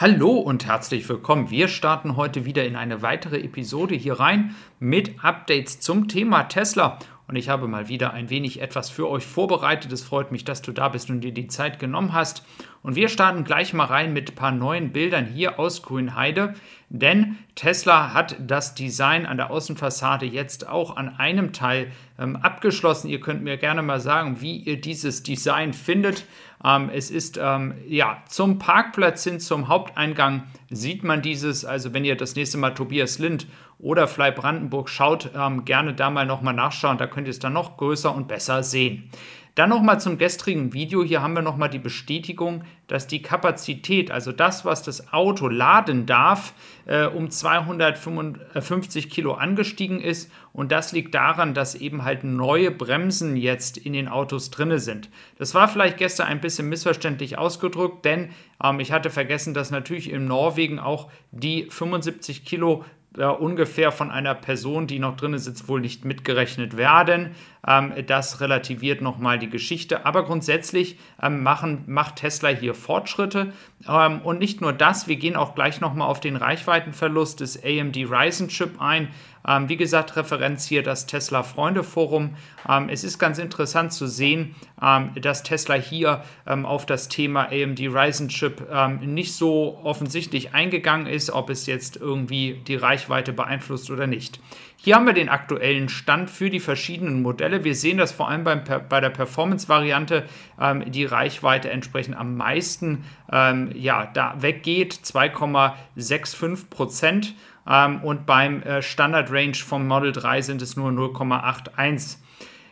Hallo und herzlich willkommen. Wir starten heute wieder in eine weitere Episode hier rein mit Updates zum Thema Tesla. Und ich habe mal wieder ein wenig etwas für euch vorbereitet. Es freut mich, dass du da bist und dir die Zeit genommen hast. Und wir starten gleich mal rein mit ein paar neuen Bildern hier aus Grünheide. Denn Tesla hat das Design an der Außenfassade jetzt auch an einem Teil ähm, abgeschlossen. Ihr könnt mir gerne mal sagen, wie ihr dieses Design findet. Ähm, es ist ähm, ja zum Parkplatz hin, zum Haupteingang sieht man dieses. Also wenn ihr das nächste Mal Tobias Lind oder Fly Brandenburg schaut, ähm, gerne da mal nochmal nachschauen. Da könnt ihr es dann noch größer und besser sehen. Dann nochmal zum gestrigen Video. Hier haben wir nochmal die Bestätigung, dass die Kapazität, also das, was das Auto laden darf, äh, um 250 Kilo angestiegen ist. Und das liegt daran, dass eben halt neue Bremsen jetzt in den Autos drin sind. Das war vielleicht gestern ein bisschen missverständlich ausgedrückt, denn ähm, ich hatte vergessen, dass natürlich in Norwegen auch die 75 Kilo ja, ungefähr von einer Person, die noch drin sitzt, wohl nicht mitgerechnet werden. Ähm, das relativiert nochmal die Geschichte. Aber grundsätzlich ähm, machen, macht Tesla hier Fortschritte. Ähm, und nicht nur das, wir gehen auch gleich nochmal auf den Reichweitenverlust des AMD Ryzen Chip ein. Ähm, wie gesagt, Referenz hier das Tesla Freunde Forum. Ähm, es ist ganz interessant zu sehen, ähm, dass Tesla hier auf das Thema AMD Ryzen Chip nicht so offensichtlich eingegangen ist, ob es jetzt irgendwie die Reichweite beeinflusst oder nicht. Hier haben wir den aktuellen Stand für die verschiedenen Modelle. Wir sehen, dass vor allem beim, bei der Performance-Variante ähm, die Reichweite entsprechend am meisten ähm, ja, da weggeht, 2,65 Prozent. Ähm, und beim äh, Standard Range vom Model 3 sind es nur 0,81.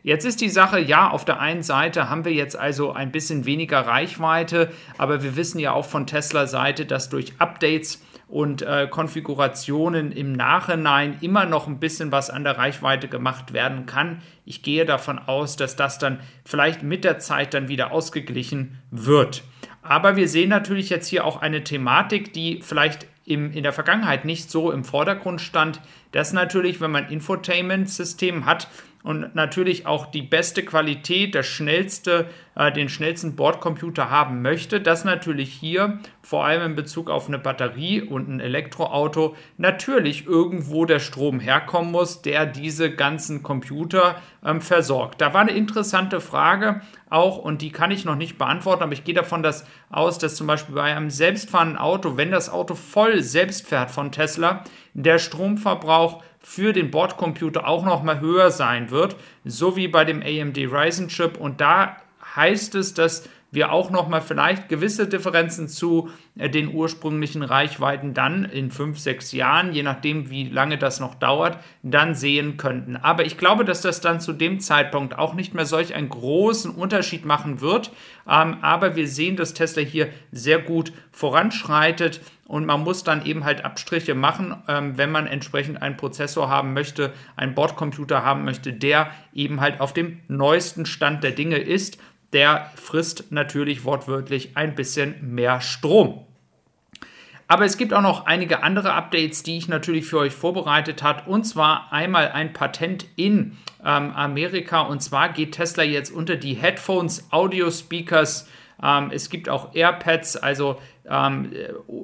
Jetzt ist die Sache, ja, auf der einen Seite haben wir jetzt also ein bisschen weniger Reichweite, aber wir wissen ja auch von Tesla-Seite, dass durch Updates und äh, Konfigurationen im Nachhinein immer noch ein bisschen was an der Reichweite gemacht werden kann. Ich gehe davon aus, dass das dann vielleicht mit der Zeit dann wieder ausgeglichen wird. Aber wir sehen natürlich jetzt hier auch eine Thematik, die vielleicht im, in der Vergangenheit nicht so im Vordergrund stand, dass natürlich, wenn man Infotainment-System hat, und natürlich auch die beste Qualität, das schnellste, äh, den schnellsten Bordcomputer haben möchte, dass natürlich hier vor allem in Bezug auf eine Batterie und ein Elektroauto natürlich irgendwo der Strom herkommen muss, der diese ganzen Computer ähm, versorgt. Da war eine interessante Frage auch und die kann ich noch nicht beantworten, aber ich gehe davon dass, aus, dass zum Beispiel bei einem selbstfahrenden Auto, wenn das Auto voll selbst fährt von Tesla, der Stromverbrauch für den Bordcomputer auch noch mal höher sein wird, so wie bei dem AMD Ryzen Chip. Und da heißt es, dass wir auch noch mal vielleicht gewisse Differenzen zu äh, den ursprünglichen Reichweiten dann in fünf, sechs Jahren, je nachdem, wie lange das noch dauert, dann sehen könnten. Aber ich glaube, dass das dann zu dem Zeitpunkt auch nicht mehr solch einen großen Unterschied machen wird. Ähm, aber wir sehen, dass Tesla hier sehr gut voranschreitet und man muss dann eben halt Abstriche machen, ähm, wenn man entsprechend einen Prozessor haben möchte, einen Bordcomputer haben möchte, der eben halt auf dem neuesten Stand der Dinge ist. Der frisst natürlich wortwörtlich ein bisschen mehr Strom. Aber es gibt auch noch einige andere Updates, die ich natürlich für euch vorbereitet habe. Und zwar einmal ein Patent in ähm, Amerika. Und zwar geht Tesla jetzt unter die Headphones, Audio Speakers. Ähm, es gibt auch AirPads, also ähm,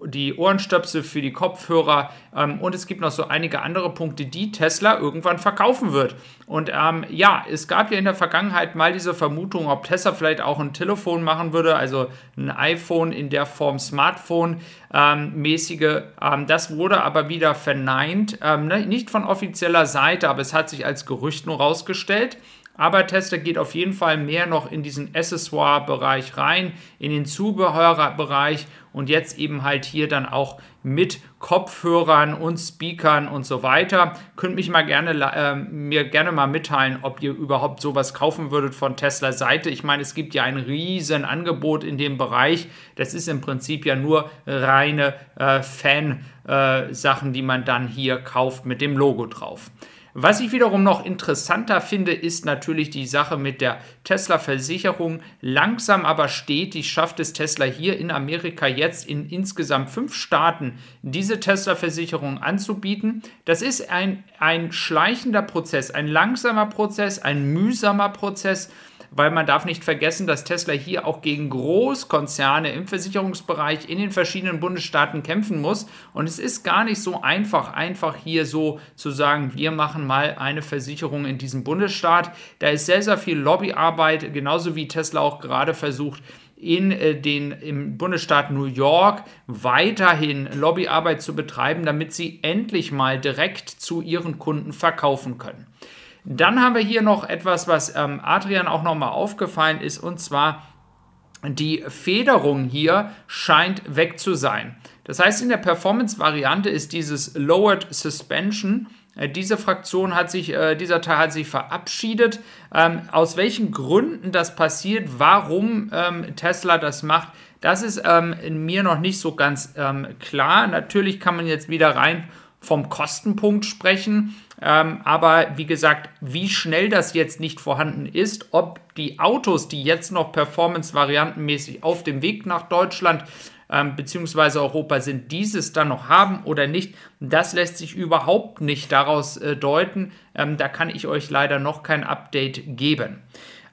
die Ohrenstöpsel für die Kopfhörer ähm, und es gibt noch so einige andere Punkte, die Tesla irgendwann verkaufen wird. Und ähm, ja, es gab ja in der Vergangenheit mal diese Vermutung, ob Tesla vielleicht auch ein Telefon machen würde, also ein iPhone in der Form Smartphone-mäßige. Ähm, das wurde aber wieder verneint, ähm, ne? nicht von offizieller Seite, aber es hat sich als Gerücht nur rausgestellt. Aber Tesla geht auf jeden Fall mehr noch in diesen Accessoire-Bereich rein, in den Zubehörbereich und jetzt eben halt hier dann auch mit Kopfhörern und Speakern und so weiter. Könnt mich mal gerne äh, mir gerne mal mitteilen, ob ihr überhaupt sowas kaufen würdet von Tesla Seite. Ich meine, es gibt ja ein riesen Angebot in dem Bereich. Das ist im Prinzip ja nur reine äh, Fan-Sachen, äh, die man dann hier kauft mit dem Logo drauf. Was ich wiederum noch interessanter finde, ist natürlich die Sache mit der Tesla-Versicherung. Langsam aber stetig schafft es Tesla hier in Amerika jetzt in insgesamt fünf Staaten diese Tesla-Versicherung anzubieten. Das ist ein, ein schleichender Prozess, ein langsamer Prozess, ein mühsamer Prozess. Weil man darf nicht vergessen, dass Tesla hier auch gegen Großkonzerne im Versicherungsbereich in den verschiedenen Bundesstaaten kämpfen muss. Und es ist gar nicht so einfach, einfach hier so zu sagen, wir machen mal eine Versicherung in diesem Bundesstaat. Da ist sehr, sehr viel Lobbyarbeit, genauso wie Tesla auch gerade versucht, in äh, den, im Bundesstaat New York weiterhin Lobbyarbeit zu betreiben, damit sie endlich mal direkt zu ihren Kunden verkaufen können. Dann haben wir hier noch etwas, was ähm, Adrian auch nochmal aufgefallen ist, und zwar die Federung hier scheint weg zu sein. Das heißt, in der Performance-Variante ist dieses Lowered Suspension äh, diese Fraktion hat sich, äh, dieser Teil hat sich verabschiedet. Ähm, aus welchen Gründen das passiert, warum ähm, Tesla das macht, das ist ähm, mir noch nicht so ganz ähm, klar. Natürlich kann man jetzt wieder rein vom Kostenpunkt sprechen. Ähm, aber wie gesagt, wie schnell das jetzt nicht vorhanden ist, ob die Autos, die jetzt noch performance-variantenmäßig auf dem Weg nach Deutschland ähm, bzw. Europa sind, dieses dann noch haben oder nicht, das lässt sich überhaupt nicht daraus äh, deuten. Ähm, da kann ich euch leider noch kein Update geben.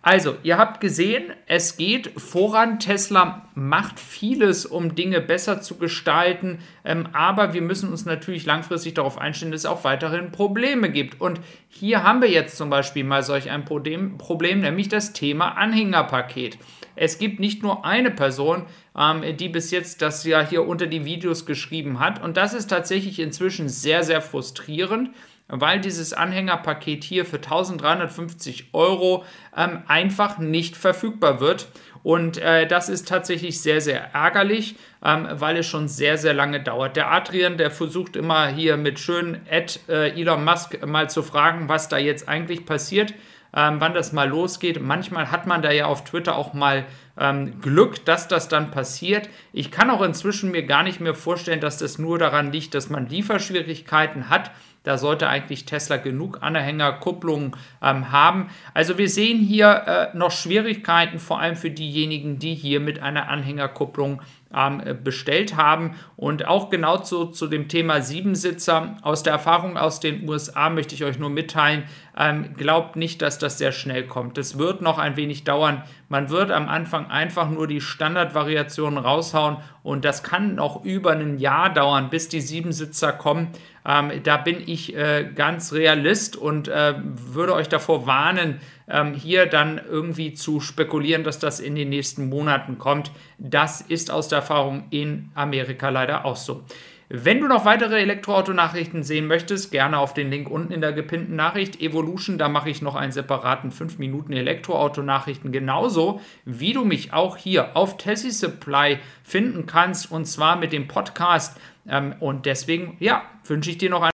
Also, ihr habt gesehen, es geht voran. Tesla macht vieles, um Dinge besser zu gestalten, ähm, aber wir müssen uns natürlich langfristig darauf einstellen, dass es auch weiterhin Probleme gibt. Und hier haben wir jetzt zum Beispiel mal solch ein Problem, Problem nämlich das Thema Anhängerpaket. Es gibt nicht nur eine Person, ähm, die bis jetzt das ja hier unter die Videos geschrieben hat. Und das ist tatsächlich inzwischen sehr, sehr frustrierend weil dieses Anhängerpaket hier für 1350 Euro ähm, einfach nicht verfügbar wird. Und äh, das ist tatsächlich sehr, sehr ärgerlich, ähm, weil es schon sehr, sehr lange dauert. Der Adrian, der versucht immer hier mit schönen Ad äh, Elon Musk mal zu fragen, was da jetzt eigentlich passiert, ähm, wann das mal losgeht. Manchmal hat man da ja auf Twitter auch mal ähm, Glück, dass das dann passiert. Ich kann auch inzwischen mir gar nicht mehr vorstellen, dass das nur daran liegt, dass man Lieferschwierigkeiten hat da sollte eigentlich Tesla genug Anhängerkupplungen ähm, haben. Also wir sehen hier äh, noch Schwierigkeiten, vor allem für diejenigen, die hier mit einer Anhängerkupplung ähm, bestellt haben. Und auch genau zu, zu dem Thema Siebensitzer. Aus der Erfahrung aus den USA möchte ich euch nur mitteilen, ähm, glaubt nicht, dass das sehr schnell kommt. Es wird noch ein wenig dauern. Man wird am Anfang einfach nur die Standardvariationen raushauen und das kann noch über ein Jahr dauern, bis die Siebensitzer kommen. Ähm, da bin ich äh, ganz realist und äh, würde euch davor warnen, ähm, hier dann irgendwie zu spekulieren, dass das in den nächsten Monaten kommt. Das ist aus der Erfahrung in Amerika leider auch so. Wenn du noch weitere Elektroauto-Nachrichten sehen möchtest, gerne auf den Link unten in der gepinnten Nachricht Evolution. Da mache ich noch einen separaten 5 Minuten Elektroauto-Nachrichten. Genauso wie du mich auch hier auf Tessie Supply finden kannst und zwar mit dem Podcast. Ähm, und deswegen, ja, wünsche ich dir noch einen